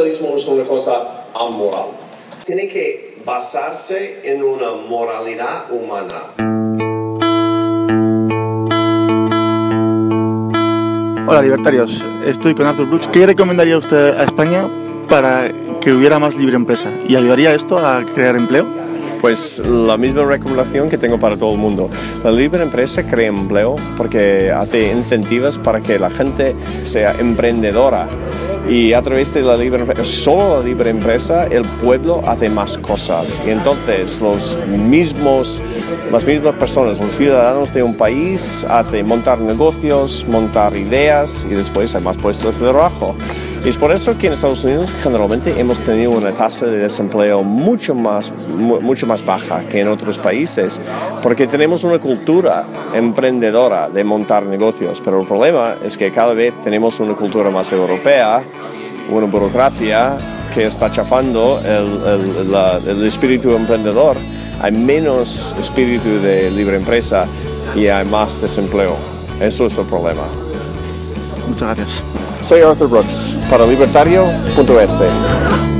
capitalismo es una cosa amoral. Tiene que basarse en una moralidad humana. Hola libertarios, estoy con Arthur Brooks. ¿Qué recomendaría usted a España para que hubiera más libre empresa? ¿Y ayudaría esto a crear empleo? Pues la misma recomendación que tengo para todo el mundo. La libre empresa crea empleo porque hace incentivos para que la gente sea emprendedora y a través de la libre solo la libre empresa, el pueblo hace más cosas. Y entonces los mismos, las mismas personas, los ciudadanos de un país, hacen montar negocios, montar ideas y después hay más puestos de trabajo. Y es por eso que en Estados Unidos generalmente hemos tenido una tasa de desempleo mucho más, mucho más baja que en otros países, porque tenemos una cultura emprendedora de montar negocios. Pero el problema es que cada vez tenemos una cultura más europea, una burocracia que está chafando el, el, el espíritu emprendedor. Hay menos espíritu de libre empresa y hay más desempleo. Eso es el problema. Muchas gracias. Soy Arthur Brooks para libertario.es.